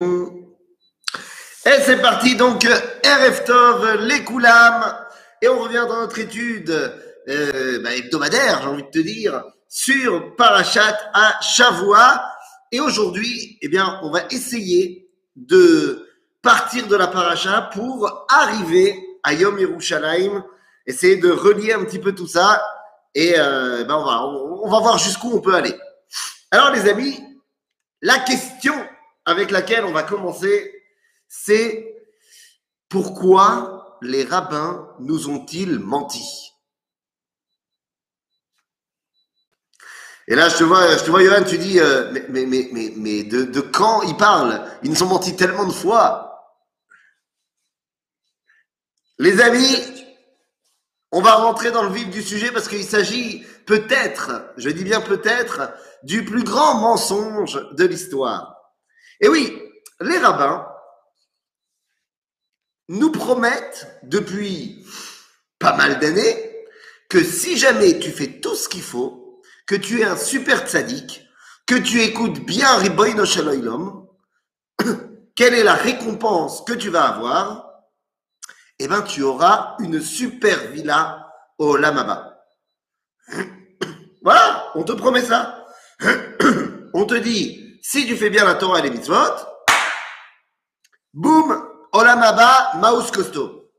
Et c'est parti, donc, RF Tov, les Koulam, et on revient dans notre étude euh, bah, hebdomadaire, j'ai envie de te dire, sur Parachat à Shavua. Et aujourd'hui, eh bien, on va essayer de partir de la Paracha pour arriver à Yom Yerushalayim, essayer de relier un petit peu tout ça, et ben on, va, on va voir jusqu'où on peut aller. Alors les amis, la question avec laquelle on va commencer, c'est pourquoi les rabbins nous ont-ils menti? Et là, je te vois, je te vois, Johan, tu dis, euh, mais, mais, de, de quand ils parlent? Ils nous ont menti tellement de fois. Les amis, on va rentrer dans le vif du sujet parce qu'il s'agit peut-être, je dis bien peut-être, du plus grand mensonge de l'histoire. Et oui, les rabbins nous promettent depuis pas mal d'années que si jamais tu fais tout ce qu'il faut, que tu es un super tzaddik, que tu écoutes bien Riboy Shaloilom, quelle est la récompense que tu vas avoir? Eh bien, tu auras une super villa au Lamaba. Voilà, on te promet ça. On te dit, si tu fais bien la Torah et les mitzvot, boum, olamaba, maus costaud.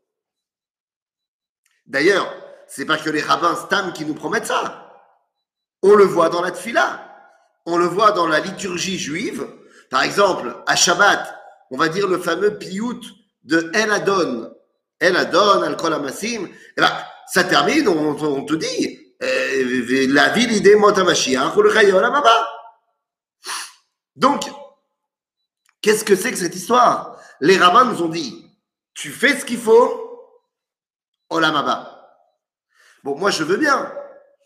D'ailleurs, c'est pas que les rabbins stam qui nous promettent ça. On le voit dans la tfila, on le voit dans la liturgie juive. Par exemple, à Shabbat, on va dire le fameux piout de El Adon. El Adon, Al Kol Amassim. Eh ben, ça termine, on, te dit, euh, la ville idée Motamashiach, ou Olamaba. Donc, qu'est-ce que c'est que cette histoire? Les rabbins nous ont dit, tu fais ce qu'il faut, olamaba. Bon, moi je veux bien,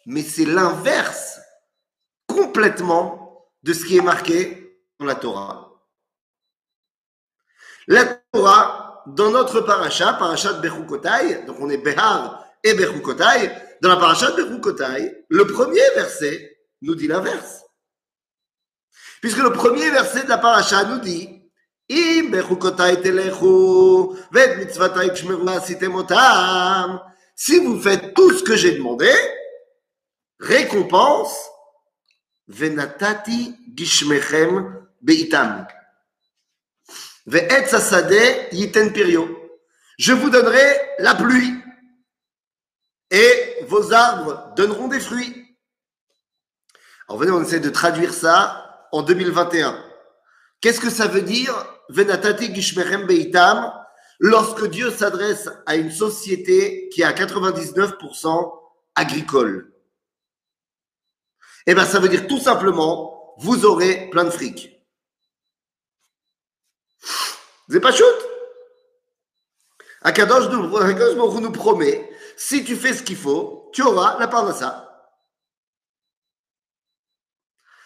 mais c'est l'inverse complètement de ce qui est marqué dans la Torah. La Torah, dans notre paracha, paracha de Bechukotai, donc on est Behar et Bechukotai, dans la paracha de Bechukotai, le premier verset nous dit l'inverse. Puisque le premier verset de la paracha nous dit si vous faites tout ce que j'ai demandé, récompense, venatati gishmechem beitam. Je vous donnerai la pluie et vos arbres donneront des fruits. Alors venez, on essaie de traduire ça en 2021. Qu'est-ce que ça veut dire Venatati Gishmerem Beitam lorsque Dieu s'adresse à une société qui est à 99% agricole? Eh bien, ça veut dire tout simplement, vous aurez plein de fric. C'est pas shoot Akadosh nous promet, si tu fais ce qu'il faut, tu auras la part de ça.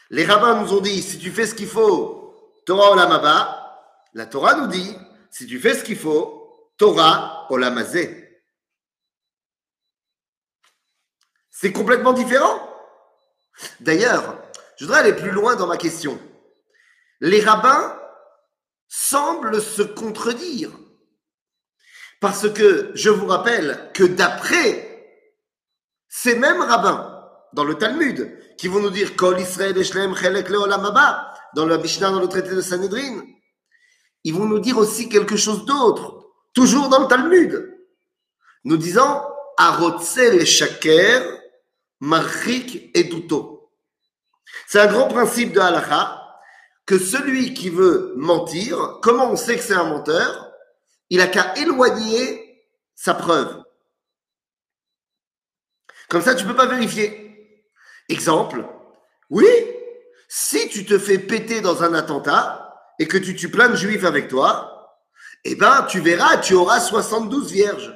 Les rabbins nous ont dit, si tu fais ce qu'il faut, Torah olamaba. La Torah nous dit, si tu fais ce qu'il faut, Torah olamazé. C'est complètement différent. D'ailleurs, je voudrais aller plus loin dans ma question. Les rabbins semblent se contredire. Parce que je vous rappelle que d'après ces mêmes rabbins, dans le Talmud, qui vont nous dire Kol Israël Chelek dans le Mishnah, dans le traité de Sanhedrin. Ils vont nous dire aussi quelque chose d'autre, toujours dans le Talmud, nous disant Arotzel Shaker, Marrik et Duto. C'est un grand principe de Halacha que celui qui veut mentir, comment on sait que c'est un menteur? Il a qu'à éloigner sa preuve. Comme ça, tu ne peux pas vérifier. Exemple, oui, si tu te fais péter dans un attentat et que tu tues plein de juifs avec toi, eh ben, tu verras, tu auras 72 vierges.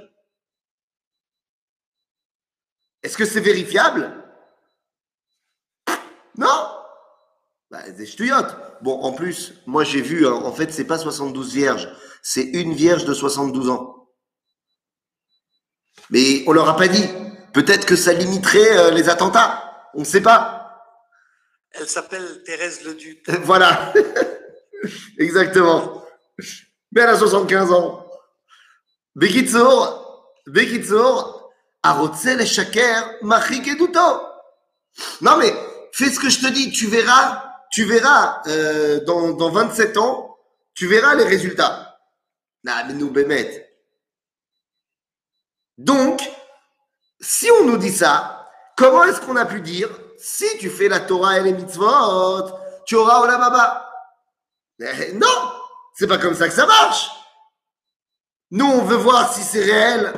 Est-ce que c'est vérifiable? Non bah, Des Bon, en plus, moi j'ai vu, hein, en fait, c'est pas 72 vierges, c'est une vierge de 72 ans. Mais on leur a pas dit. Peut-être que ça limiterait euh, les attentats. On ne sait pas. Elle s'appelle Thérèse Leduc. Voilà. Exactement. Mais elle a 75 ans. Bekitsour, Bekitsour, Arotzel et Shaker, Machik et Non mais, fais ce que je te dis, tu verras, tu verras, euh, dans, dans 27 ans, tu verras les résultats. Mais nous, Bémet. Donc, si on nous dit ça, comment est-ce qu'on a pu dire, si tu fais la Torah et les mitzvot, tu auras Olam Abba eh, Non, c'est pas comme ça que ça marche. Nous, on veut voir si c'est réel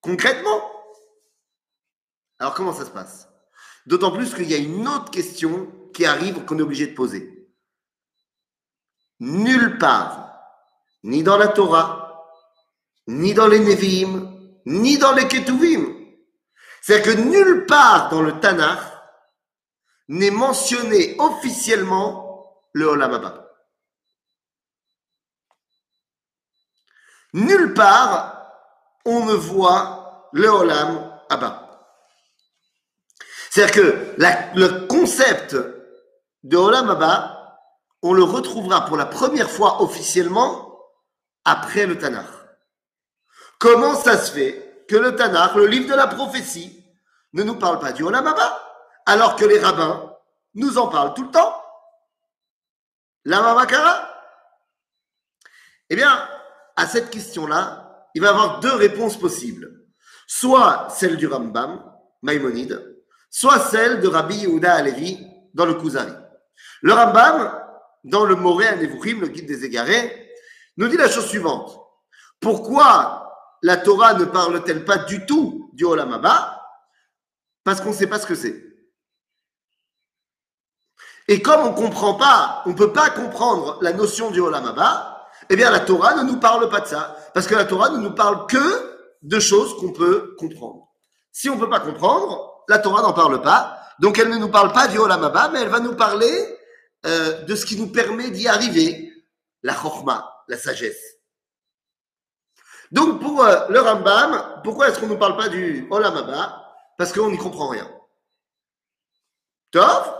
concrètement. Alors, comment ça se passe? D'autant plus qu'il y a une autre question qui arrive qu'on est obligé de poser. Nulle part, ni dans la Torah, ni dans les Nevi'im, ni dans les Ketuvim. C'est-à-dire que nulle part dans le Tanakh n'est mentionné officiellement le Olam Abba. Nulle part on ne voit le Olam Abba. C'est-à-dire que le concept de Olam Abba, on le retrouvera pour la première fois officiellement après le Tanakh. Comment ça se fait? Que le Tanakh, le livre de la prophétie, ne nous parle pas du Olam Abba, alors que les rabbins nous en parlent tout le temps La Eh bien, à cette question-là, il va y avoir deux réponses possibles. Soit celle du Rambam, Maïmonide, soit celle de Rabbi Yehuda Alevi dans le Kuzari. Le Rambam, dans le Moré Nevuchim, le guide des égarés, nous dit la chose suivante. Pourquoi la Torah ne parle-t-elle pas du tout du Olam Abba Parce qu'on ne sait pas ce que c'est? Et comme on ne comprend pas, on ne peut pas comprendre la notion du Olam Abba, eh bien la Torah ne nous parle pas de ça. Parce que la Torah ne nous parle que de choses qu'on peut comprendre. Si on ne peut pas comprendre, la Torah n'en parle pas. Donc elle ne nous parle pas du Olam Abba, mais elle va nous parler euh, de ce qui nous permet d'y arriver, la chorma, la sagesse. Donc pour euh, le Rambam, pourquoi est-ce qu'on ne nous parle pas du Olam Abba Parce qu'on n'y comprend rien. Tov?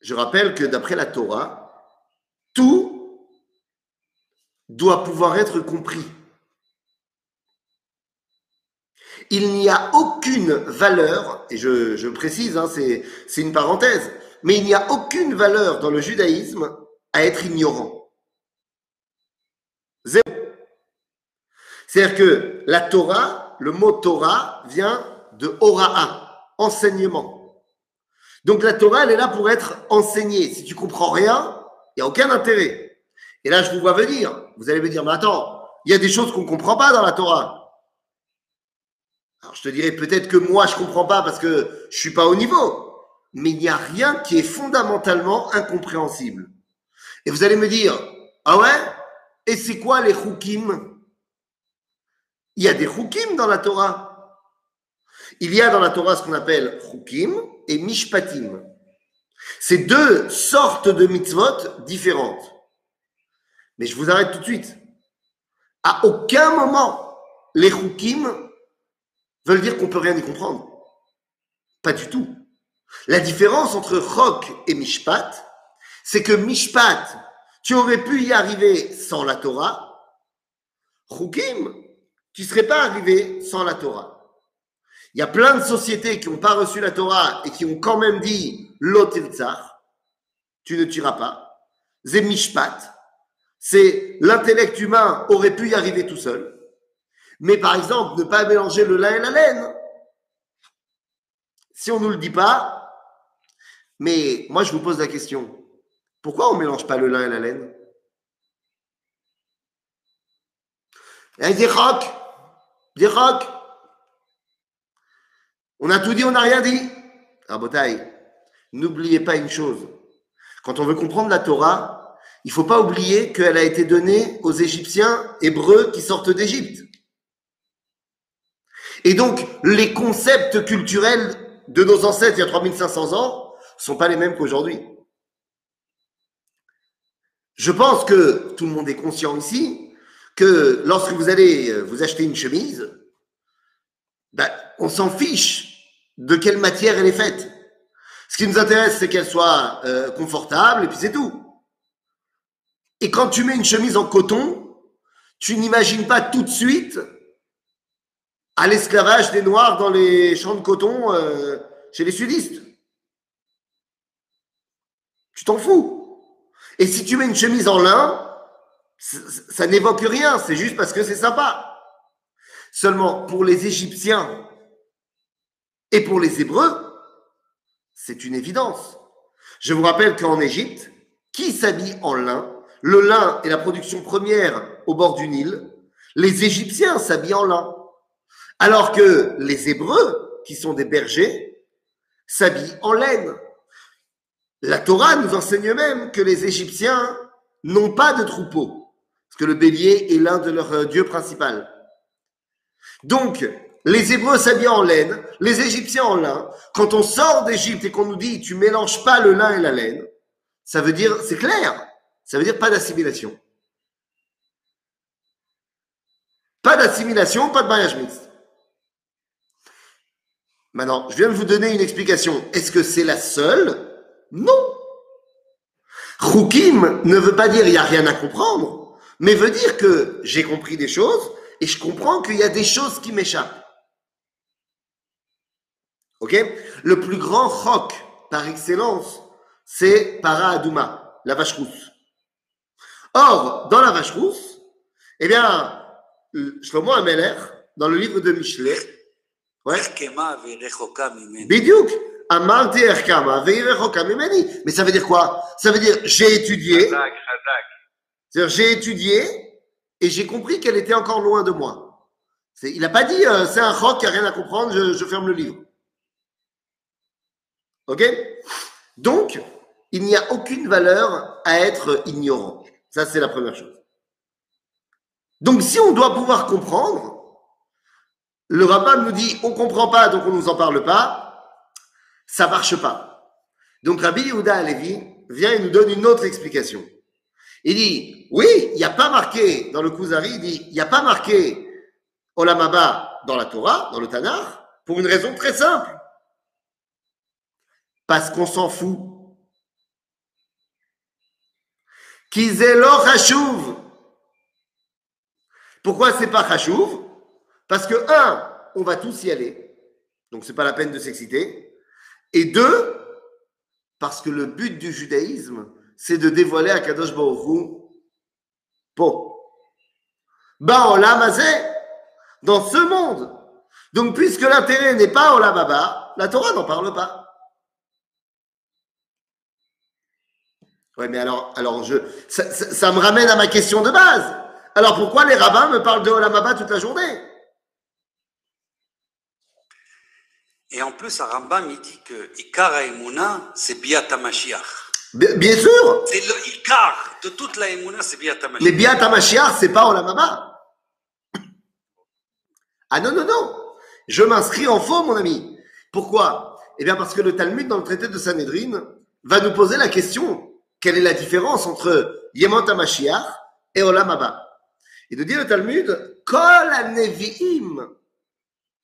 Je rappelle que d'après la Torah, tout doit pouvoir être compris. Il n'y a aucune valeur, et je, précise, hein, c'est une parenthèse, mais il n'y a aucune valeur dans le judaïsme à être ignorant. C'est-à-dire que la Torah, le mot Torah vient de Hora'a, enseignement. Donc la Torah, elle est là pour être enseignée. Si tu comprends rien, il n'y a aucun intérêt. Et là, je vous vois venir. Vous allez me dire, mais attends, il y a des choses qu'on ne comprend pas dans la Torah. Alors je te dirais peut-être que moi, je ne comprends pas parce que je ne suis pas au niveau mais il n'y a rien qui est fondamentalement incompréhensible. Et vous allez me dire, ah ouais? Et c'est quoi les chukim Il y a des chukim dans la Torah. Il y a dans la Torah ce qu'on appelle chukim et mishpatim. C'est deux sortes de mitzvot différentes. Mais je vous arrête tout de suite. À aucun moment, les chukim veulent dire qu'on peut rien y comprendre. Pas du tout. La différence entre Chok et Mishpat, c'est que Mishpat, tu aurais pu y arriver sans la Torah. Chukim, tu ne serais pas arrivé sans la Torah. Il y a plein de sociétés qui n'ont pas reçu la Torah et qui ont quand même dit Lotilzar, tu ne tueras pas. C'est Mishpat, c'est l'intellect humain aurait pu y arriver tout seul. Mais par exemple, ne pas mélanger le lin et la laine. Si on ne nous le dit pas, mais moi, je vous pose la question. Pourquoi on ne mélange pas le lin et la laine? Il des rocs. Rocs. On a tout dit, on n'a rien dit. Rabotaï, n'oubliez pas une chose. Quand on veut comprendre la Torah, il ne faut pas oublier qu'elle a été donnée aux Égyptiens hébreux qui sortent d'Égypte. Et donc, les concepts culturels de nos ancêtres il y a 3500 ans sont pas les mêmes qu'aujourd'hui. Je pense que tout le monde est conscient ici que lorsque vous allez euh, vous acheter une chemise, ben, on s'en fiche de quelle matière elle est faite. Ce qui nous intéresse, c'est qu'elle soit euh, confortable et puis c'est tout. Et quand tu mets une chemise en coton, tu n'imagines pas tout de suite à l'esclavage des Noirs dans les champs de coton euh, chez les sudistes. Tu t'en fous. Et si tu mets une chemise en lin, ça n'évoque rien, c'est juste parce que c'est sympa. Seulement, pour les Égyptiens et pour les Hébreux, c'est une évidence. Je vous rappelle qu'en Égypte, qui s'habille en lin? Le lin est la production première au bord du Nil. Les Égyptiens s'habillent en lin. Alors que les Hébreux, qui sont des bergers, s'habillent en laine. La Torah nous enseigne même que les Égyptiens n'ont pas de troupeau, parce que le bélier est l'un de leurs euh, dieux principaux. Donc, les Hébreux s'habillent en laine, les Égyptiens en lin. Quand on sort d'Égypte et qu'on nous dit tu mélanges pas le lin et la laine, ça veut dire, c'est clair, ça veut dire pas d'assimilation. Pas d'assimilation, pas de mariage mixte. Maintenant, je viens de vous donner une explication. Est-ce que c'est la seule? Non. Roukim ne veut pas dire il n'y a rien à comprendre, mais veut dire que j'ai compris des choses et je comprends qu'il y a des choses qui m'échappent. Ok? Le plus grand roc par excellence, c'est Para Adouma, la vache rousse. Or, dans la vache rousse, eh bien, Shlomo Ameler, dans le livre de Michelet, ouais, Bidiouk. Mais ça veut dire quoi? Ça veut dire j'ai étudié, j'ai étudié et j'ai compris qu'elle était encore loin de moi. Il n'a pas dit euh, c'est un roc qui n'a rien à comprendre, je, ferme le livre. Ok? Donc, il n'y a aucune valeur à être ignorant. Ça, c'est la première chose. Donc, si on doit pouvoir comprendre, le rabbin nous dit on ne comprend pas, donc on ne nous en parle pas, ça marche pas. Donc, Rabbi Yehuda Alevi vient et nous donne une autre explication. Il dit oui, il n'y a pas marqué dans le Kuzari, il dit il n'y a pas marqué Olamaba dans la Torah, dans le Tanakh, pour une raison très simple parce qu'on s'en fout. Kizelo Chachouv. Pourquoi c'est pas Chachouv Parce que, un, on va tous y aller, donc c'est pas la peine de s'exciter. Et deux, parce que le but du judaïsme, c'est de dévoiler à Kadosh Baruch Po. Olam dans ce monde. Donc, puisque l'intérêt n'est pas Olam Baba, la Torah n'en parle pas. Ouais, mais alors, alors je, ça, me ramène à ma question de base. Alors pourquoi les rabbins me parlent de Olamaba toute la journée? Et en plus, Rambam, il dit que Ikar Emouna, c'est Biat HaMashiach. Bien, sûr C'est le Ikar de toute la Emouna, c'est Biat HaMashiach. Mais Biat HaMashiach, c'est pas Olamaba. Ah non, non, non Je m'inscris en faux, mon ami. Pourquoi? Eh bien parce que le Talmud, dans le traité de Sanhedrin, va nous poser la question quelle est la différence entre Yemot HaMashiach et Olam Haba Et de dire le Talmud, Kol HaNevi'im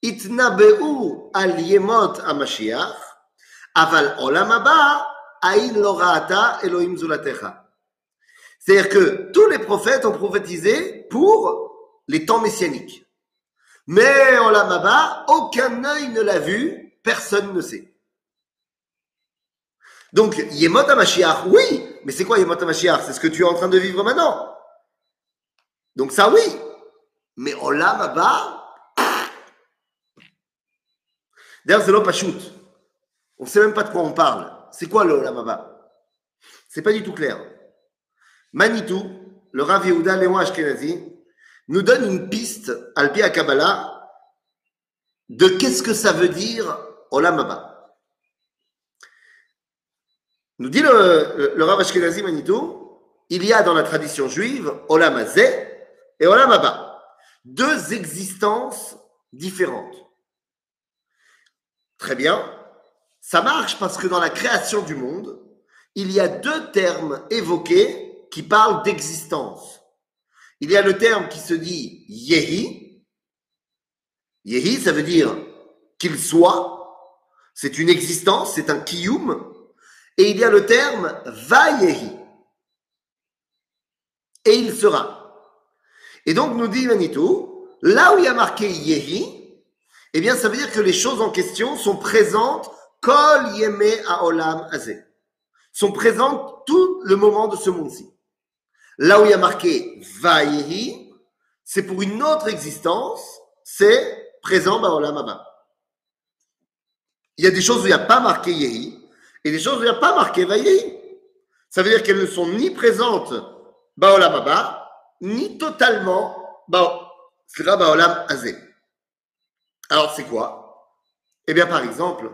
itnabeu al Yemot HaMashiach, aval Olam Haba Elohim. C'est-à-dire que tous les prophètes ont prophétisé pour les temps messianiques. Mais Olam Haba, aucun œil ne l'a vu, personne ne sait. Donc, Yemot HaMashiach, oui, mais c'est quoi Yemot HaMashiach? C'est ce que tu es en train de vivre maintenant. Donc ça, oui. Mais Olam Abba, d'ailleurs, c'est l'Opachut. On ne sait même pas de quoi on parle. C'est quoi le Olam Abba C'est pas du tout clair. Manitou, le Rav Yehuda Léon Ashkenazi, nous donne une piste, Alpi Kabbalah, de qu'est-ce que ça veut dire Olam Abba. Nous dit le, Rav Ashkenazi Manitou, il y a dans la tradition juive Olam Hazeh et Olam Haba, deux existences différentes. Très bien, ça marche parce que dans la création du monde, il y a deux termes évoqués qui parlent d'existence. Il y a le terme qui se dit Yehi. Yehi, ça veut dire qu'il soit. c'est une existence, c'est un kiyum, et il y a le terme vayehi. Et il sera. Et donc nous dit Manitou, là où il y a marqué yehi, eh bien ça veut dire que les choses en question sont présentes Sont présentes tout le moment de ce monde-ci. Là où il y a marqué vayehi, c'est pour une autre existence, c'est présent Baolam Abba. Il y a des choses où il n'y a pas marqué Yehi, et des choses où il n'y a pas marqué Vayehi. Ça veut dire qu'elles ne sont ni présentes Baolam Abba, ni totalement Baolam Azé. Alors c'est quoi? Eh bien par exemple,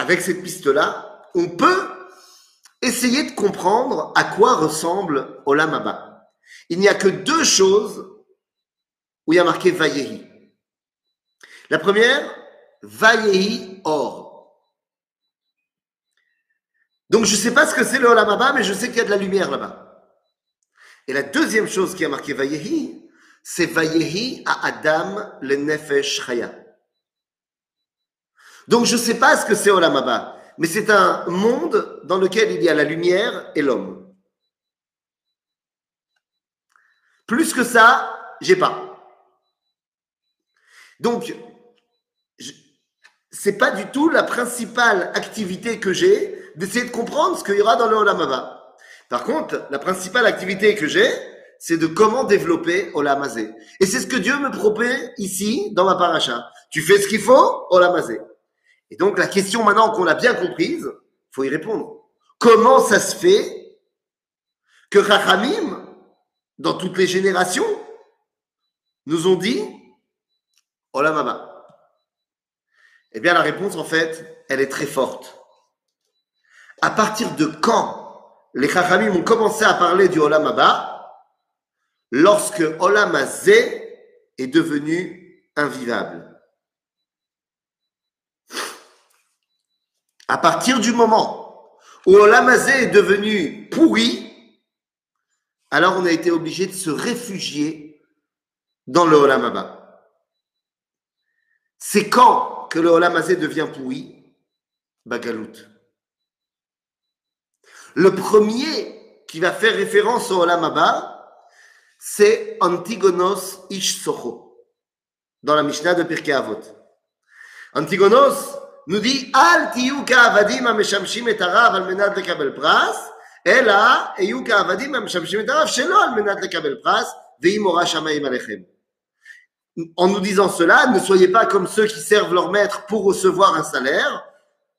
avec cette piste-là, on peut essayer de comprendre à quoi ressemble Olam Abba. Il n'y a que deux choses où il y a marqué Vayehi. La première, Vayehi Or. Donc je ne sais pas ce que c'est le Olam mais je sais qu'il y a de la lumière là-bas. Et la deuxième chose qui a marqué Vayehi, c'est Vayehi à Adam le Nefesh Chaya. Donc je ne sais pas ce que c'est Olam mais c'est un monde dans lequel il y a la lumière et l'homme. Plus que ça, j'ai pas. Donc, c'est pas du tout la principale activité que j'ai d'essayer de comprendre ce qu'il y aura dans le Olamaba. Par contre, la principale activité que j'ai, c'est de comment développer Olamazé. Et c'est ce que Dieu me propose ici, dans ma paracha. Tu fais ce qu'il faut, Olamazé. Et donc, la question maintenant qu'on a bien comprise, faut y répondre. Comment ça se fait que Rachamim, dans toutes les générations, nous ont dit Olam Eh bien, la réponse, en fait, elle est très forte. À partir de quand les Chachamim ont commencé à parler du Olam Lorsque Olam est devenu invivable. À partir du moment où Olam est devenu pourri, alors on a été obligé de se réfugier dans le Olam c'est quand que le Olam devient pourri? Bagalout. Le premier qui va faire référence au Olam c'est Antigonos Ish Socho, dans la Mishnah de Pirkei Avot. Antigonos nous dit Al tiyu ka'avadim המשמשים et arav al menad lekabel pras, ela יהיו כעבדים המשמשים את הרב שלא על מנת לקבל פרס, ואם הורה שמיים עליכם en nous disant cela, ne soyez pas comme ceux qui servent leur maître pour recevoir un salaire,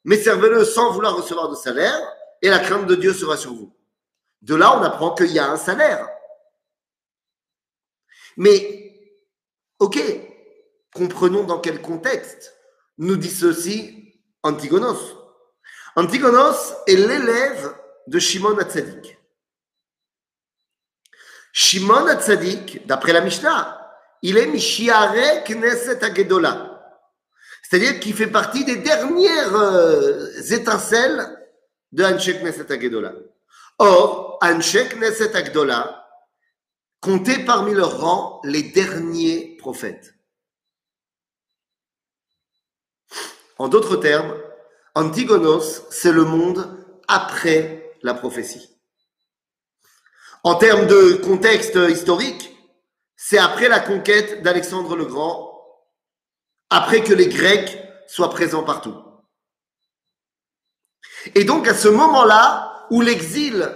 mais servez-le sans vouloir recevoir de salaire, et la crainte de Dieu sera sur vous. De là, on apprend qu'il y a un salaire. Mais, ok, comprenons dans quel contexte nous dit ceci Antigonos. Antigonos est l'élève de Shimon Hatzadik. Shimon Hatzadik, d'après la Mishnah, il est Mishiare Knesset Agedola. C'est-à-dire qu'il fait partie des dernières euh, étincelles de Anshe Knesset Agedola. Or, Anshe Knesset Agedola comptait parmi leurs rangs les derniers prophètes. En d'autres termes, Antigonos, c'est le monde après la prophétie. En termes de contexte historique, c'est après la conquête d'Alexandre le Grand, après que les Grecs soient présents partout. Et donc à ce moment-là, où l'exil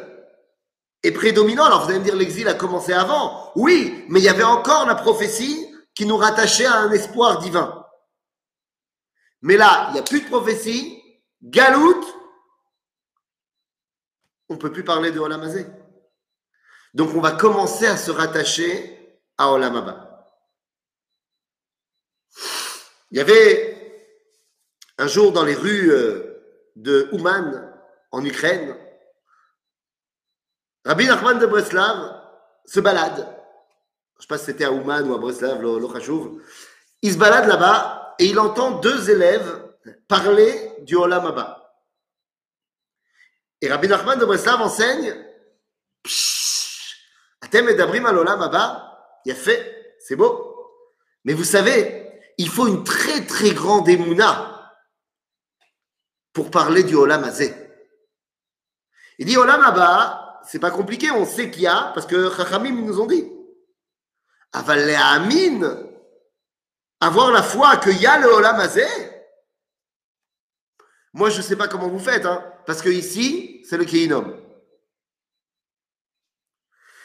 est prédominant, alors vous allez me dire l'exil a commencé avant, oui, mais il y avait encore la prophétie qui nous rattachait à un espoir divin. Mais là, il n'y a plus de prophétie, galoute, on ne peut plus parler de Olamazé. Donc on va commencer à se rattacher à Olam Il y avait un jour dans les rues euh, de Ouman, en Ukraine, Rabbi Nachman de Breslav se balade. Je ne sais pas si c'était à Ouman ou à Breslav, le Il se balade là-bas et il entend deux élèves parler du Olam Et Rabbi Nachman de Breslav enseigne Atem edabrim al Olam il a fait, c'est beau. Mais vous savez, il faut une très très grande émouna pour parler du Olam Azé. Il dit Olam Abba, c'est pas compliqué, on sait qu'il y a, parce que Chachamim nous ont dit. Aval avoir la foi qu'il y a le Olam. Moi, je sais pas comment vous faites, hein, parce que ici, c'est le Keinom.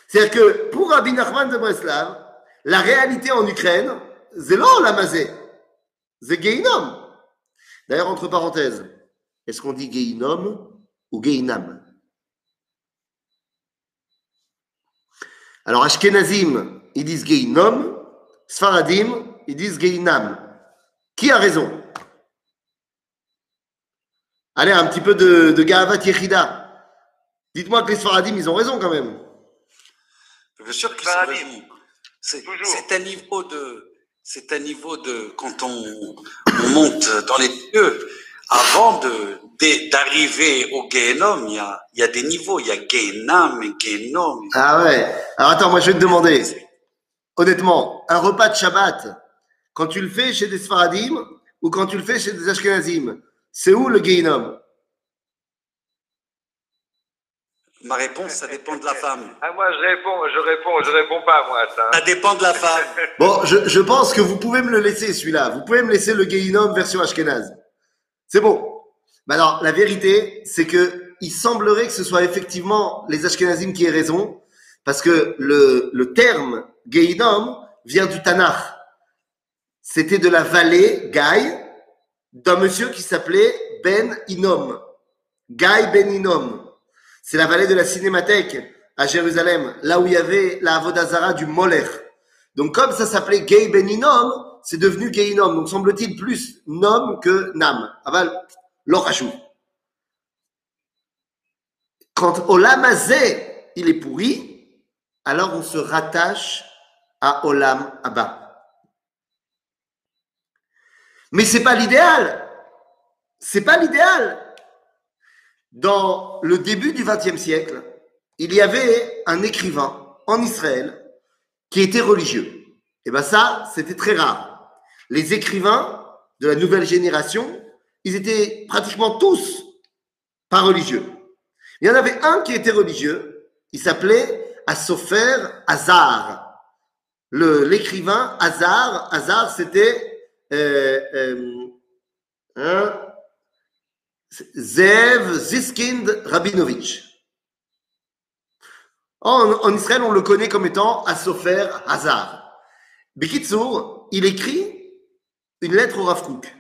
C'est-à-dire que pour Rabbi Nachman de Breslav, la réalité en Ukraine, c'est l'Olam. C'est Geinom. D'ailleurs, entre parenthèses, est-ce qu'on dit Geinom ou Geinam? Alors, Ashkenazim, ils disent Geinom, Sfaradim, ils disent Geinam. Qui a raison? Allez, un petit peu de, de Gahavat Yechida. Dites-moi que les Sfaradim, ils ont raison quand même. Bien sûr qu'ils ont raison. C'est un niveau de, c'est un niveau de, quand on, on monte dans les dieux, avant de, de- d'arriver au Gehenom, il y a, il y a des niveaux, il y a Gehenam et Gehenom. Ah ouais. Alors attends, moi je vais te demander, honnêtement, un repas de Shabbat, quand tu le fais chez des Sfaradim ou quand tu le fais chez des Ashkenazim, c'est où le Geinom Ma réponse, ça dépend de la femme. Ah, moi, je réponds, je réponds, je réponds pas, moi, à ça. Ça dépend de la femme. Bon, je, je pense que vous pouvez me le laisser celui-là. Vous pouvez me laisser le Geinom version Ashkenaz. C'est bon. Mais alors, la vérité, c'est que il semblerait que ce soit effectivement les Ashkenazim qui aient raison, parce que le, le terme Geinom vient du Tanakh. C'était de la vallée, Gaï, d'un monsieur qui s'appelait Ben Inom. Gaï Ben Inom. C'est la vallée de la Cinémathèque à Jérusalem, là où il y avait la Avodazara du Moller. Donc, comme ça s'appelait Gay Ben Inom, c'est devenu Gay Inom. Donc, semble-t-il plus Nom que Nam. Aval, l'orachou. Quand Olam Azé, il est pourri, alors on se rattache à Olam Abba. Mais c'est pas l'idéal. C'est pas l'idéal. Dans le début du XXe siècle, il y avait un écrivain en Israël qui était religieux. Et ben ça, c'était très rare. Les écrivains de la nouvelle génération, ils étaient pratiquement tous pas religieux. Il y en avait un qui était religieux, il s'appelait Assofer Hazar. L'écrivain Hazar, Hazar c'était hein, Zev Ziskind Rabinovich. En, Israël, on le connaît comme étant Assofer Hazar. Bekitsour, il écrit une lettre au Rav Kook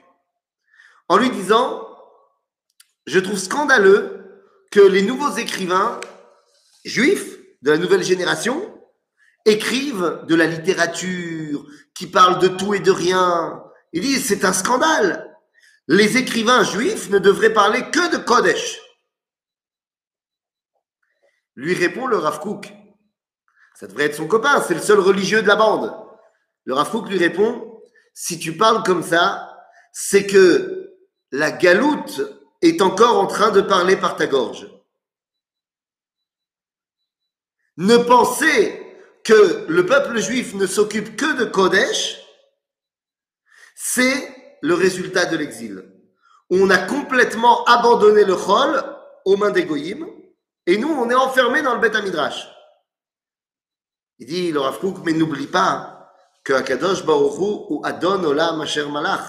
en lui disant Je trouve scandaleux que les nouveaux écrivains juifs de la nouvelle génération écrivent de la littérature qui parle de tout et de rien. Il dit C'est un scandale. Les écrivains juifs ne devraient parler que de Kodesh. Lui répond le Rav. Ça devrait être son copain, c'est le seul religieux de la bande. Le Rav lui répond Si tu parles comme ça, c'est que la galoute est encore en train de parler par ta gorge. Ne penser que le peuple juif ne s'occupe que de Kodesh, c'est le résultat de l'exil. On a complètement abandonné le Chol aux mains des Goïm, et nous, on est enfermés dans le Beth Midrash. Il dit, le Rav Kook, mais n'oublie pas que Akadosh Baruch Hu ou Adon Olam Asher Malach.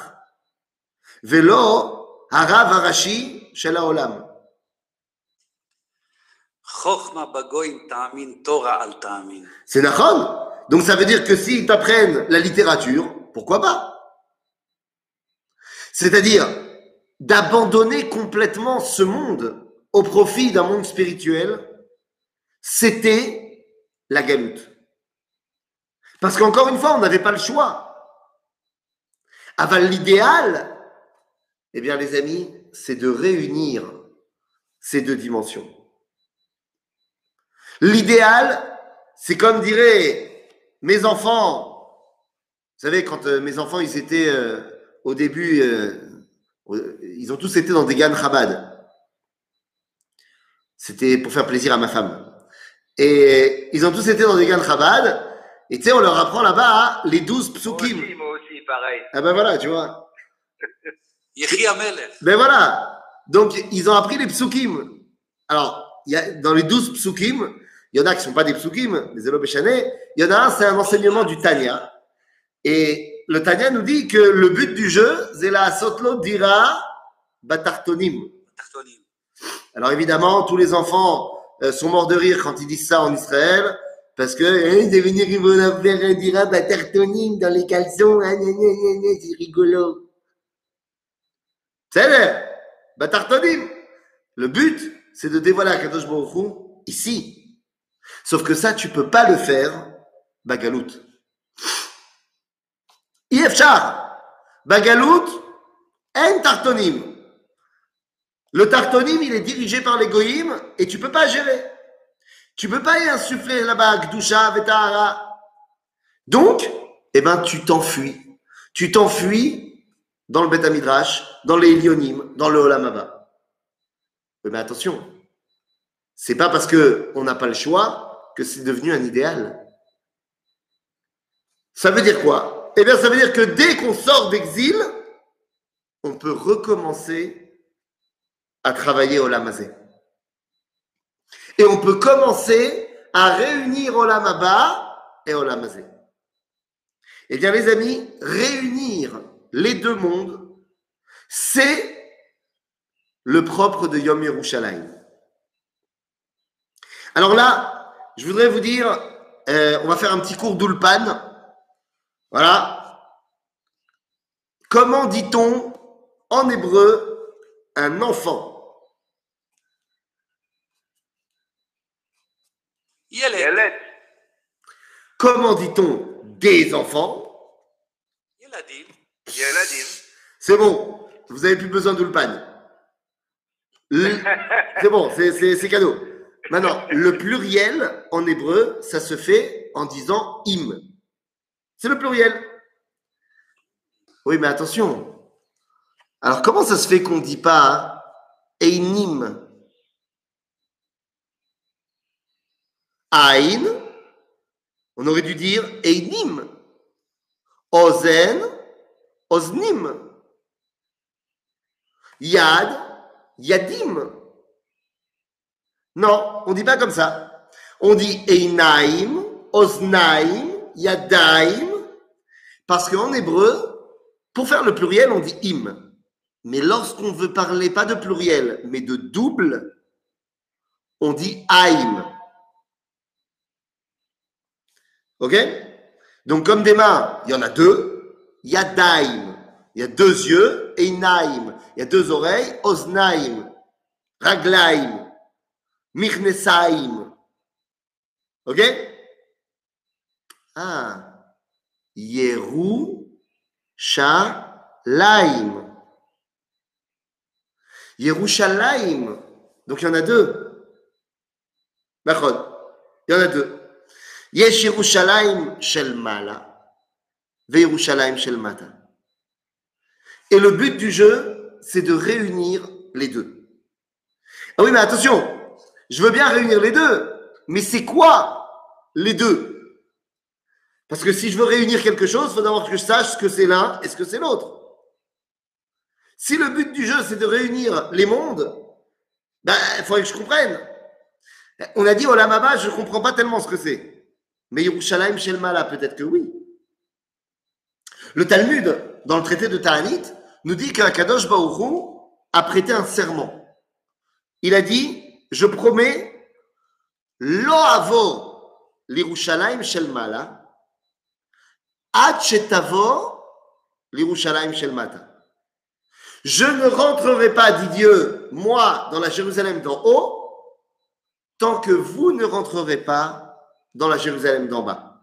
Velo Harav Harashi Shel ta'amin. C'est Nachon. Donc ça veut dire que s'ils t'apprennent la littérature, pourquoi pas? C'est-à-dire d'abandonner complètement ce monde au profit d'un monde spirituel, c'était la galoute. Parce qu'encore une fois, on n'avait pas le choix. Aval l'idéal, eh bien les amis, c'est de réunir ces deux dimensions. L'idéal, c'est comme diraient mes enfants. Vous savez, quand euh, mes enfants, ils étaient euh, au début, euh, ils ont tous été dans des GAN Chabad. C'était pour faire plaisir à ma femme. Et ils ont tous été dans des GAN Chabad. Et tu sais, on leur apprend là-bas les douze Moi psukim. aussi, moi aussi, pareil. Ah ben voilà, tu vois. Ben voilà. donc ils ont appris les psukim. Alors, il y a, dans les douze psukim, il y en a qui ne sont pas des psukim, des Elobéchané. Il y en a un, c'est un enseignement du Tanya. Et le Tanya nous dit que le but du jeu, c'est la sotlo dira batartonim. Alors évidemment, tous les enfants euh, sont morts de rire quand ils disent ça en Israël, parce que hein, de venir ils vont faire dira batartonim dans les caleçons, hein, c'est rigolo. C'est vrai, batartonim. Le but, c'est de dévoiler à Kadosh Baruch ici, Sauf que ça, tu peux pas le faire, Bagalout. Ifchar, Bagalout, un tartonim. Le tartonim, il est dirigé par l'égoïme et tu peux pas gérer. Tu peux pas y insuffler là-bas, Gdusha, Vetara. Donc, eh ben, tu t'enfuis. Tu t'enfuis dans le Beth Midrash, dans les Lyonim, dans le Olamaba. Mais attention, c'est pas parce que on n'a pas le choix que c'est devenu un idéal. Ça veut dire quoi? Eh bien, ça veut dire que dès qu'on sort d'exil, on peut recommencer à travailler au Lamazé. Et on peut commencer à réunir au Lamaba et au Lamazé. Eh bien, les amis, réunir les deux mondes, c'est le propre de Yom Yerushalayim. Alors là, je voudrais vous dire, euh, on va faire un petit cours d'Ulpan. Voilà. Comment dit-on en hébreu un enfant? Comment dit-on des enfants? C'est bon, vous n'avez plus besoin d'Ulpan. C'est bon, c'est cadeau. Maintenant, le pluriel en hébreu, ça se fait en disant im. C'est le pluriel. Oui, mais attention. Alors, comment ça se fait qu'on ne dit pas einim? Ain, on aurait dû dire einim. Ozen, oznim. Yad, yadim. Non, on ne dit pas comme ça. On dit Einaim, Oznaim, Yadaim, parce qu'en hébreu, pour faire le pluriel, on dit im. Mais lorsqu'on veut parler pas de pluriel, mais de double, on dit aim. Ok? Donc comme des mains, il y en a deux. Yadaim, il y a deux yeux. Einaim, il y a deux oreilles. Oznaim, Raglaim, Mirnesaim. Ok? Ah. Yeru Shalaim. Yerushalayim. Donc il y en a deux. D'accord. Il y en a deux. Yesh Yerushalayim shel mala. Yerushalayim. Et le but du jeu, c'est de réunir les deux. Ah oui, mais attention, je veux bien réunir les deux, mais c'est quoi les deux? Parce que si je veux réunir quelque chose, il faut d'abord que je sache ce que c'est l'un et ce que c'est l'autre. Si le but du jeu, c'est de réunir les mondes, ben, il faudrait que je comprenne. On a dit Olamaba, je ne comprends pas tellement ce que c'est. Mais Yerushalayim Shelmala, peut-être que oui. Le Talmud, dans le traité de Ta'anit, nous dit qu'Akadosh Baourou a prêté un serment. Il a dit je promets, lo avo l'Irushalayim shel mala, ad shetavo l'Irushalayim shel mata. Je ne rentrerai pas, dit Dieu, moi, dans la Jérusalem d'en haut, tant que vous ne rentrerez pas dans la Jérusalem d'en bas.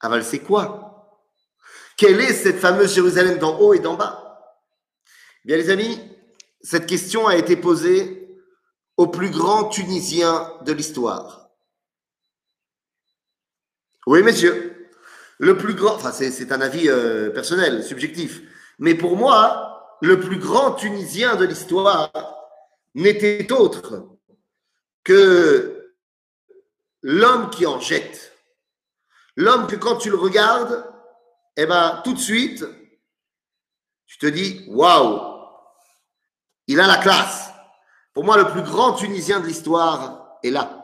Aval, c'est quoi? Quelle est cette fameuse Jérusalem d'en haut et d'en bas? Bien, les amis, cette question a été posée au plus grand Tunisien de l'histoire. Oui, messieurs. Le plus grand, enfin, c'est un avis euh, personnel, subjectif. Mais pour moi, le plus grand Tunisien de l'histoire n'était autre que l'homme qui en jette. L'homme que quand tu le regardes, eh ben, tout de suite, tu te dis, waouh, il a la classe. Pour moi, le plus grand Tunisien de l'histoire est là.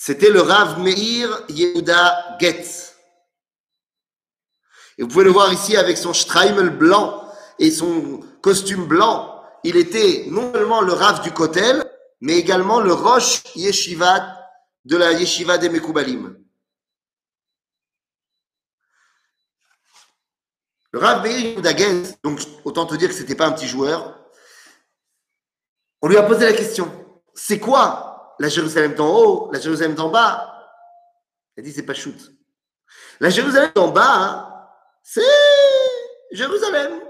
C'était le Rav Meir Yehuda Getz. Et vous pouvez le voir ici avec son Streimel blanc et son costume blanc. Il était non seulement le Rav du Kotel, mais également le Roche Yeshiva de la Yeshiva des Mekoubalim. Le Rav Meir Getz, donc autant te dire que c'était pas un petit joueur, on lui a posé la question c'est quoi la Jérusalem d'en haut, la Jérusalem d'en bas a dit c'est pas shoot. La Jérusalem d'en bas, hein, c'est Jérusalem.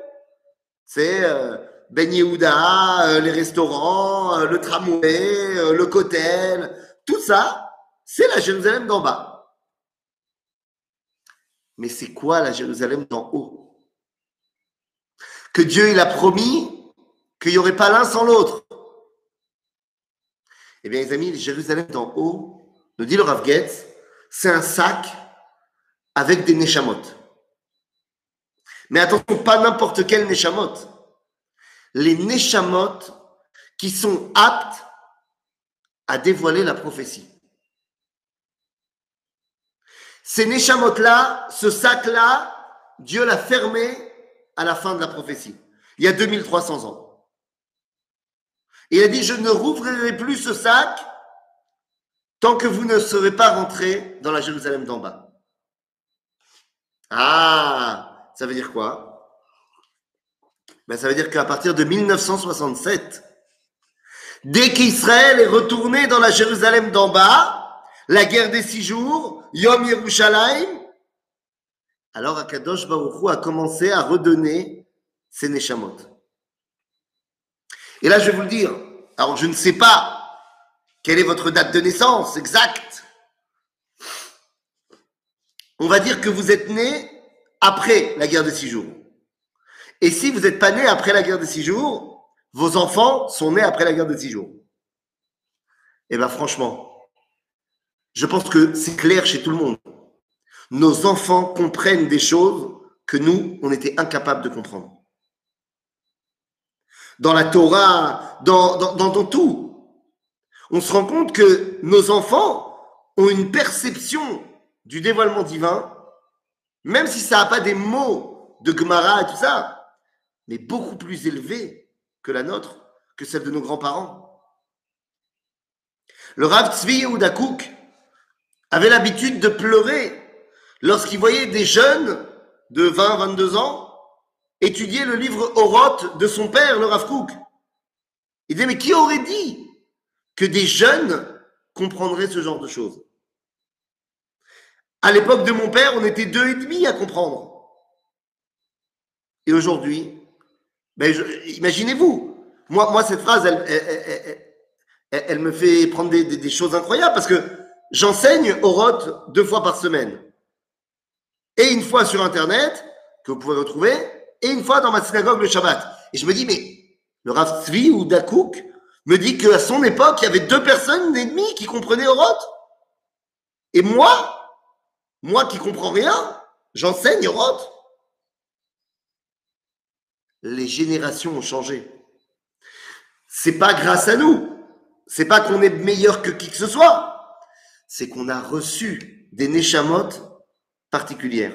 C'est euh, Ben Yehuda, euh, les restaurants, euh, le tramway, le cotel, tout ça, c'est la Jérusalem d'en bas. Mais c'est quoi la Jérusalem d'en haut? Que Dieu il a promis qu'il n'y aurait pas l'un sans l'autre. Eh bien, les amis, Jérusalem d'en haut, nous dit le Rav Getz, c'est un sac avec des neshamot. Mais attention, pas n'importe quel neshamot. Les neshamot qui sont aptes à dévoiler la prophétie. Ces neshamot-là, ce sac-là, Dieu l'a fermé à la fin de la prophétie, il y a 2300 ans. Il a dit, je ne rouvrirai plus ce sac tant que vous ne serez pas rentrés dans la Jérusalem d'en bas. Ah, ça veut dire quoi? Ben, Ça veut dire qu'à partir de 1967, dès qu'Israël est retourné dans la Jérusalem d'en bas, la guerre des six jours, Yom Yerushalayim, alors Akadosh Baruchou a commencé à redonner ses Neshamot. Et là, je vais vous le dire. Alors, je ne sais pas quelle est votre date de naissance exacte. On va dire que vous êtes né après la guerre de six jours. Et si vous n'êtes pas né après la guerre de six jours, vos enfants sont nés après la guerre de six jours. Eh bien, franchement, je pense que c'est clair chez tout le monde nos enfants comprennent des choses que nous, on était incapables de comprendre. Dans la Torah, dans, dans, tout, on se rend compte que nos enfants ont une perception du dévoilement divin, même si ça n'a pas des mots de Gemara et tout ça, mais beaucoup plus élevés que la nôtre, que celle de nos grands-parents. Le Rav Tzvi Oudakouk avait l'habitude de pleurer lorsqu'il voyait des jeunes de 20, 22 ans étudier le livre Oroth de son père, le Rav Kook. Il disait, mais qui aurait dit que des jeunes comprendraient ce genre de choses? À l'époque de mon père, on était deux et demi à comprendre. Et aujourd'hui, ben imaginez-vous, moi, cette phrase, elle, elle, me fait prendre des, des, choses incroyables parce que j'enseigne Oroth deux fois par semaine et une fois sur Internet, que vous pouvez retrouver, et une fois dans ma synagogue le Shabbat. Et je me dis, mais le Rav Tzvi ou Dakouk me dit qu'à son époque, il y avait deux personnes et demie qui comprenaient Oroth. Et moi, moi qui comprends rien, j'enseigne Oroth. Les générations ont changé. C'est pas grâce à nous. C'est pas qu'on est meilleur que qui que ce soit. C'est qu'on a reçu des Neshamot particulière.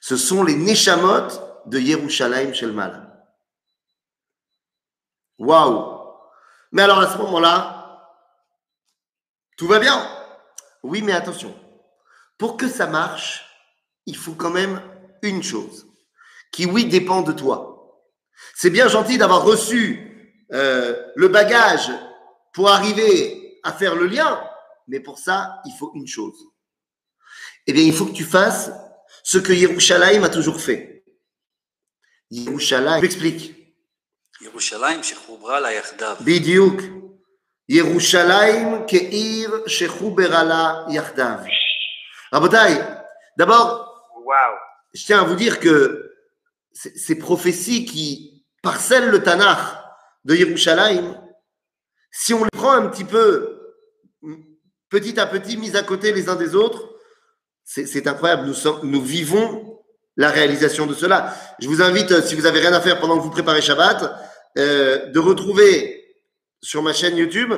Ce sont les Neshamot de Yerushalayim Shelmal. Waouh! Mais alors à ce moment-là, tout va bien. Oui, mais attention. Pour que ça marche, il faut quand même une chose qui, oui, dépend de toi. C'est bien gentil d'avoir reçu euh, le bagage pour arriver à faire le lien, mais pour ça, il faut une chose eh bien, il faut que tu fasses ce que Yerushalayim a toujours fait. Yerushalayim, j'explique. Yerushalayim shechubra la yachdav. Bidiouk. Yerushalayim keir shechubra la yachdav. Rabotai, d'abord, wow. je tiens à vous dire que ces prophéties qui parcellent le Tanakh de Yerushalayim, si on les prend un petit peu, petit à petit, mis à côté les uns des autres, c'est incroyable. Nous, sommes, nous vivons la réalisation de cela. Je vous invite, euh, si vous avez rien à faire pendant que vous préparez Shabbat, euh, de retrouver sur ma chaîne YouTube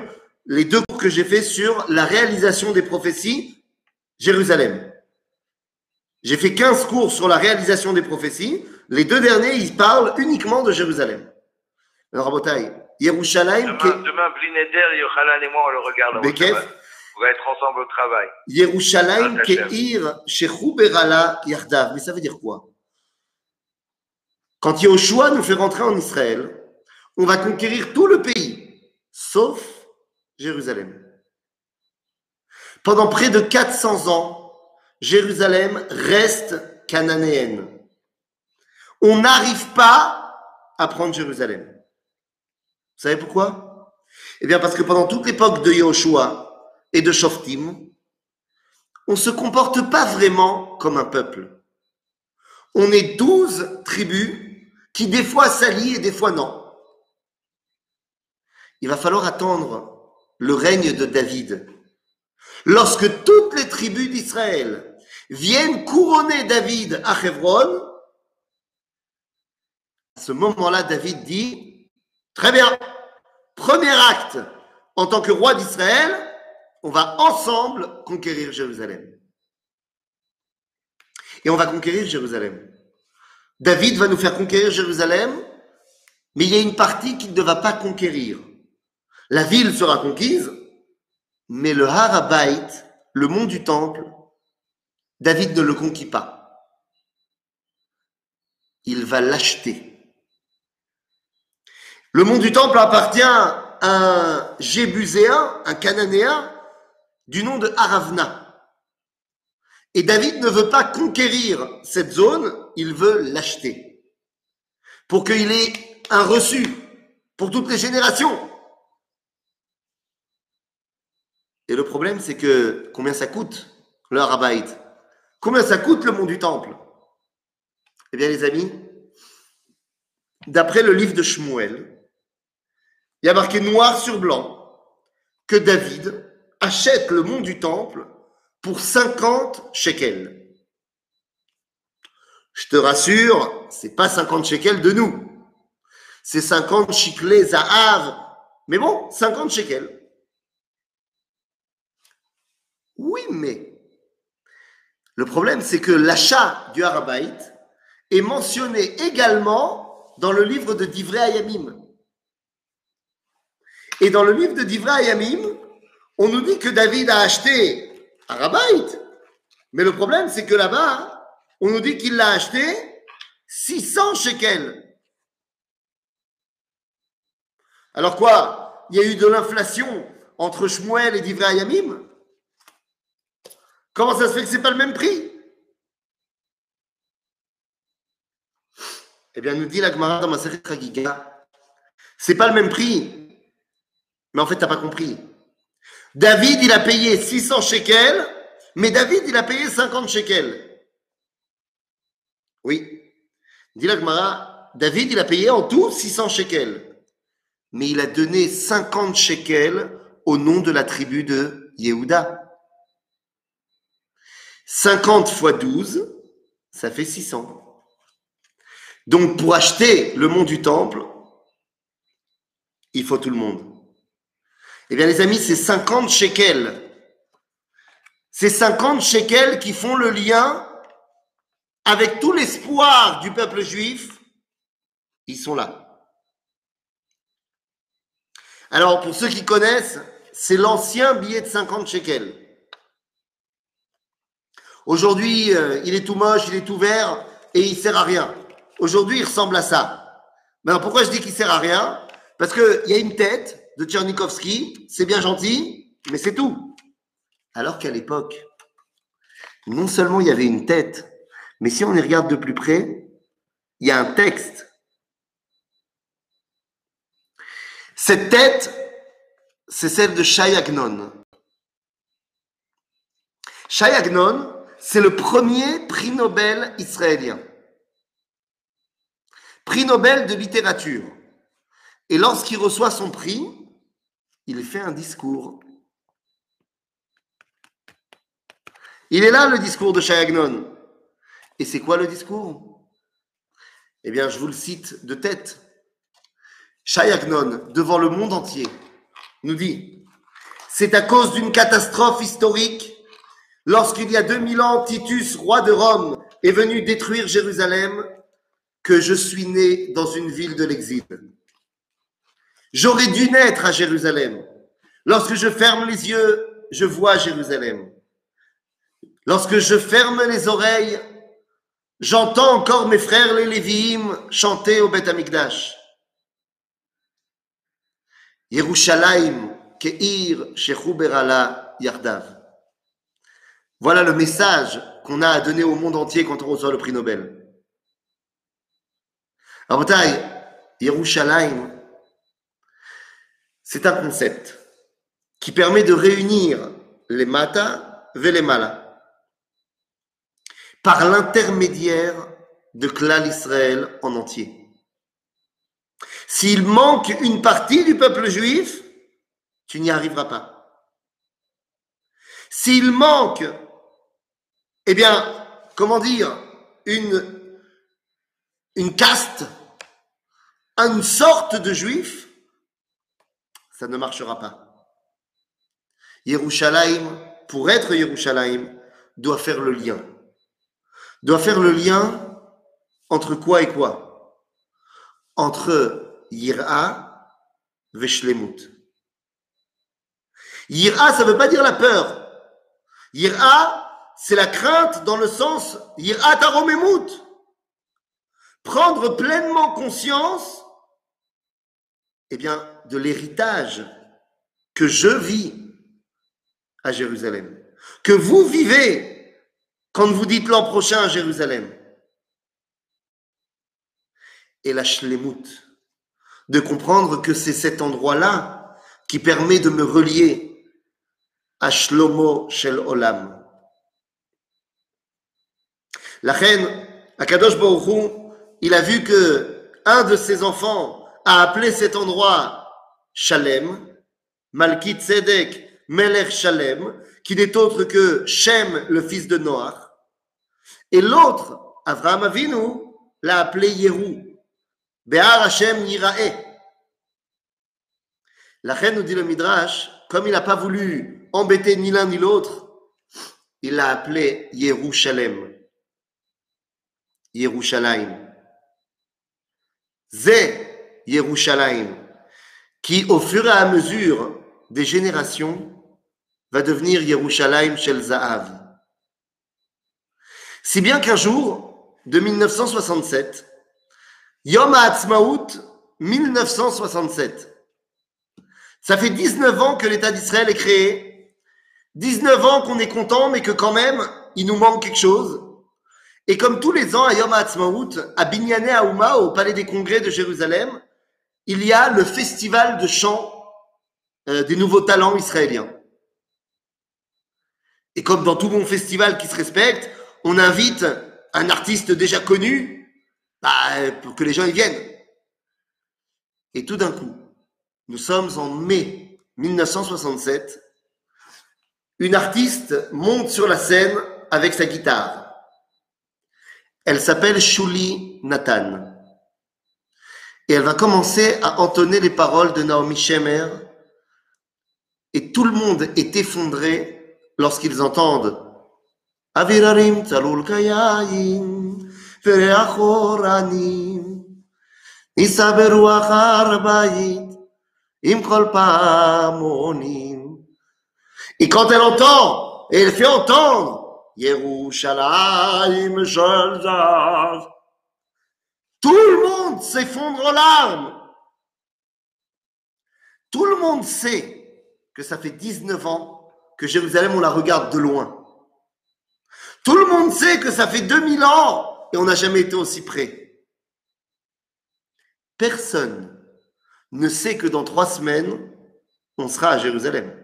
les deux cours que j'ai fait sur la réalisation des prophéties Jérusalem. J'ai fait 15 cours sur la réalisation des prophéties. Les deux derniers, ils parlent uniquement de Jérusalem. Alors, Rabotai, Yerushalayim. Demain, demain Blinéder, Yochanan et moi, on le regarde. Va être ensemble au travail. Yerushalayim Keir Shechou Berala Yardav. Mais ça veut dire quoi? Quand Yahushua nous fait rentrer en Israël, on va conquérir tout le pays, sauf Jérusalem. Pendant près de 400 ans, Jérusalem reste cananéenne. On n'arrive pas à prendre Jérusalem. Vous savez pourquoi? Eh bien parce que pendant toute l'époque de Yahushua, et de Shoftim, on ne se comporte pas vraiment comme un peuple. On est douze tribus qui des fois s'allient et des fois non. Il va falloir attendre le règne de David. Lorsque toutes les tribus d'Israël viennent couronner David à Hebron, à ce moment-là, David dit, très bien, premier acte en tant que roi d'Israël, on va ensemble conquérir Jérusalem. Et on va conquérir Jérusalem. David va nous faire conquérir Jérusalem, mais il y a une partie qu'il ne va pas conquérir. La ville sera conquise, mais le Harabait, le mont du temple, David ne le conquit pas. Il va l'acheter. Le mont du temple appartient à un Jébuséen, un Cananéen, du nom de Aravna. Et David ne veut pas conquérir cette zone, il veut l'acheter. Pour qu'il ait un reçu pour toutes les générations. Et le problème, c'est que combien ça coûte le Harabait Combien ça coûte le mont du Temple? Eh bien, les amis, d'après le livre de Shmuel, il y a marqué noir sur blanc que David achète le mont du temple pour 50 shekels. Je te rassure, c'est pas 50 shekels de nous. C'est 50 à Zahav. Mais bon, 50 shekels. Oui, mais le problème, c'est que l'achat du Harabait est mentionné également dans le livre de Divrei Ayamim. Et dans le livre de Divrei Ayamim, on nous dit que David a acheté Arabait. Mais le problème, c'est que là-bas, on nous dit qu'il l'a acheté 600 shekels. Alors quoi Il y a eu de l'inflation entre Shmuel et Divrei Yamim Comment ça se fait que ce n'est pas le même prix? Eh bien, nous dit la Gemara dans ma série Tragiga, c'est pas le même prix. Mais en fait, tu n'as pas compris. David, il a payé 600 shekels, mais David, il a payé 50 shekels. Oui. Dit la David, il a payé en tout 600 shekels. Mais il a donné 50 shekels au nom de la tribu de Yehuda. 50 fois 12, ça fait 600. Donc pour acheter le mont du temple, il faut tout le monde. Eh bien, les amis, c'est 50 shekels. C'est 50 shekels qui font le lien avec tout l'espoir du peuple juif. Ils sont là. Alors, pour ceux qui connaissent, c'est l'ancien billet de 50 shekels. Aujourd'hui, euh, il est tout moche, il est tout vert et il sert à rien. Aujourd'hui, il ressemble à ça. Mais alors, pourquoi je dis qu'il sert à rien? Parce qu'il y a une tête, de Tchernikovski, c'est bien gentil, mais c'est tout. Alors qu'à l'époque, non seulement il y avait une tête, mais si on y regarde de plus près, il y a un texte. Cette tête, c'est celle de Shayagnon. Shayagnon, c'est le premier prix Nobel israélien. Prix Nobel de littérature. Et lorsqu'il reçoit son prix, il fait un discours. Il est là le discours de Shayagnon. Et c'est quoi le discours? Eh bien, je vous le cite de tête. Shayagnon, devant le monde entier, nous dit C'est à cause d'une catastrophe historique, lorsqu'il y a 2000 ans, Titus, roi de Rome, est venu détruire Jérusalem, que je suis né dans une ville de l'exil. J'aurais dû naître à Jérusalem. Lorsque je ferme les yeux, je vois Jérusalem. Lorsque je ferme les oreilles, j'entends encore mes frères les Lévi'im chanter au Beth Amikdash. Yerushalayim keir berala yardav. Voilà le message qu'on a à donner au monde entier quand on reçoit le prix Nobel. Yerushalayim, c'est un concept qui permet de réunir les mata et les mala par l'intermédiaire de Klal Israël en entier. S'il manque une partie du peuple juif, tu n'y arriveras pas. S'il manque, eh bien, comment dire, une, une caste, une sorte de juif, ça ne marchera pas. Yerushalayim, pour être Yerushalayim, doit faire le lien doit faire le lien entre quoi et quoi? Entre Yira Veshlemut. Yira, ça ne veut pas dire la peur. Yira, c'est la crainte dans le sens Yira Taromemut. Prendre pleinement conscience eh bien, de l'héritage que je vis à Jérusalem, que vous vivez quand vous dites l'an prochain à Jérusalem. Et la shlemut, de comprendre que c'est cet endroit-là qui permet de me relier à Shlomo Shel Olam. La reine, Akadosh Baruch il a vu que un de ses enfants a appelé cet endroit Shalem, Malkit Tzedek Melech Shalem, qui n'est autre que Shem, le fils de Noach. Et l'autre, Avraham Avinu, l'a appelé Yérou. Béar Hashem Yirae. La reine nous dit le Midrash, comme il n'a pas voulu embêter ni l'un ni l'autre, il l'a appelé Yerushalem. Yerushalayim. Zé Yerushalayim, qui au fur et à mesure des générations va devenir Yerushalayim Shel Zahav. Si bien qu'un jour, de 1967, Yom HaAtzmaut 1967, ça fait 19 ans que l'État d'Israël est créé, 19 ans qu'on est content, mais que quand même, il nous manque quelque chose. Et comme tous les ans à Yom HaAtzmaut, à Binyané Aouma, au Palais des Congrès de Jérusalem, il y a le festival de chant euh, des nouveaux talents israéliens. Et comme dans tout bon festival qui se respecte, on invite un artiste déjà connu bah, pour que les gens y viennent. Et tout d'un coup, nous sommes en mai 1967, une artiste monte sur la scène avec sa guitare. Elle s'appelle Shuli Nathan. Et elle va commencer à entonner les paroles de Naomi Shemer. Et tout le monde est effondré lorsqu'ils entendent Avirarim talul kayayin, vereachoranim, isaberu achar bayit. Et quand elle entend, et elle fait entendre, Yerushalayim shalzach, tout le monde s'effondre en larmes. Tout le monde sait que ça fait 19 ans que Jérusalem, on la regarde de loin. Tout le monde sait que ça fait 2000 ans et on n'a jamais été aussi près. Personne ne sait que dans trois semaines, on sera à Jérusalem.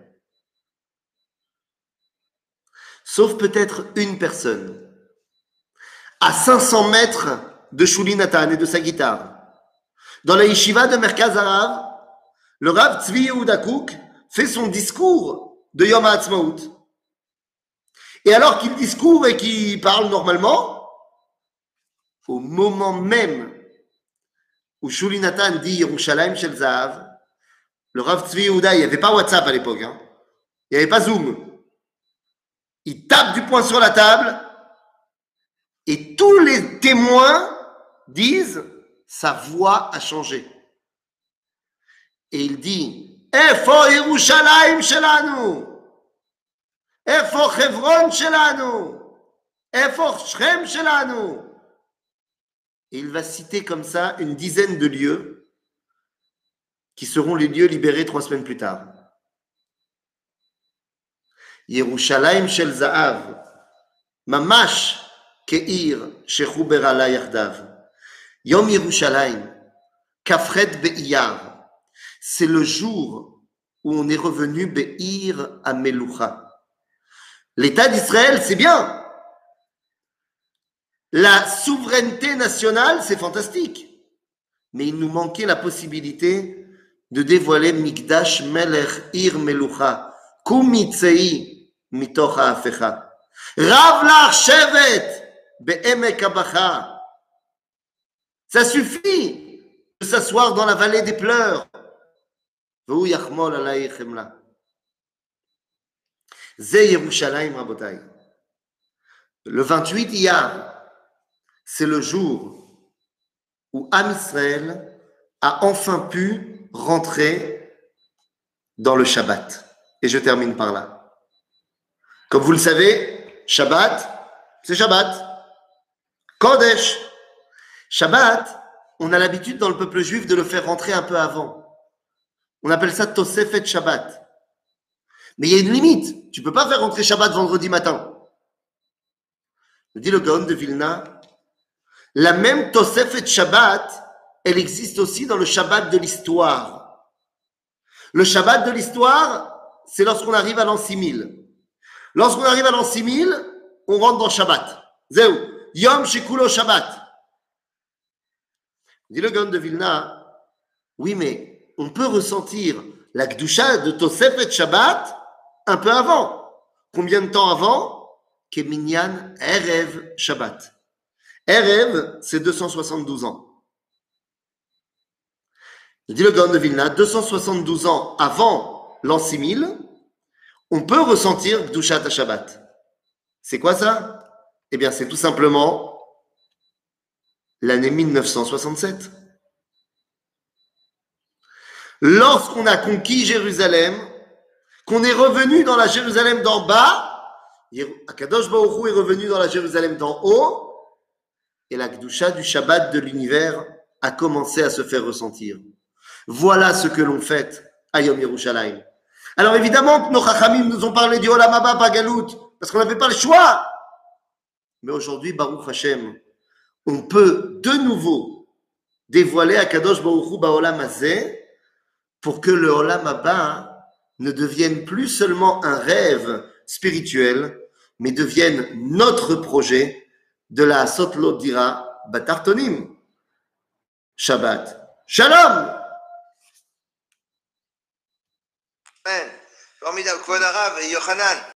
Sauf peut-être une personne. À 500 mètres de Shuli Nathan et de sa guitare. Dans la yeshiva de Merkaz Arav, le Rav Tzvi Yehuda fait son discours de Yom HaAtzmaut. Et alors qu'il discourt et qu'il parle normalement, au moment même où Shuli Nathan dit Yerushalayim Shel Zahav, le Rav Tzvi Yehuda, il n'y avait pas WhatsApp à l'époque, hein. il n'y avait pas Zoom. Il tape du poing sur la table et tous les témoins disent sa voix a changé. Et il dit Efo Yerushalayim Shelanu Efo Chevron Shelanu Efo Shrem Shelanu Et il va citer comme ça une dizaine de lieux qui seront les lieux libérés trois semaines plus tard. Yerushalayim Shel Za'av, Mamash Keir Shechuber Ala Yardav. Yom Yerushalayim, Kafret Be'iyar, c'est le jour où on est revenu Be'ir à Melucha. L'État d'Israël, c'est bien. La souveraineté nationale, c'est fantastique. Mais il nous manquait la possibilité de dévoiler Mikdash Melech Ir Melucha, Kumitzei Mitocha Afecha. Rav Lach Shevet Be'emek Abacha. Ça suffit de s'asseoir dans la vallée des pleurs. Le 28 Iyar, c'est le jour où Am Israël a enfin pu rentrer dans le Shabbat. Et je termine par là. Comme vous le savez, Shabbat, c'est Shabbat. Kodesh, Shabbat, on a l'habitude dans le peuple juif de le faire rentrer un peu avant. On appelle ça Tosefet Shabbat. Mais il y a une limite. Tu peux pas faire rentrer Shabbat vendredi matin. dit le Gaon de Vilna. La même Tosefet Shabbat, elle existe aussi dans le Shabbat de l'histoire. Le Shabbat de l'histoire, c'est lorsqu'on arrive à l'an 6000. Lorsqu'on arrive à l'an 6000, on rentre dans Shabbat. Zéou. Yom Shikulo Shabbat. Dit le Gaon de Vilna, oui, mais on peut ressentir la Gdusha de Tosefet Shabbat un peu avant. Combien de temps avant Keminyan Erev Shabbat? Erev, c'est 272 ans. Dit le Gaon de Vilna, 272 ans avant l'an 6000, on peut ressentir Gdushat Shabbat. C'est quoi ça? Eh bien, c'est tout simplement l'année 1967. Lorsqu'on a conquis Jérusalem, qu'on est revenu dans la Jérusalem d'en bas, Akadosh Baruch est revenu dans la Jérusalem d'en haut, et la Gdusha du Shabbat de l'univers a commencé à se faire ressentir. Voilà ce que l'on fait à Yom Yerushalayim. Alors évidemment, nos Chachamim nous ont parlé du Olam Abba Pagalut, parce qu'on n'avait pas le choix. Mais aujourd'hui, Baruch Hashem, on peut de nouveau dévoiler à Kadosh Baruch Baolam Azeh pour que le Olam Abba ne devienne plus seulement un rêve spirituel, mais devienne notre projet de la Sotlot Dira Batartonim. Shabbat. Shalom! Formidable.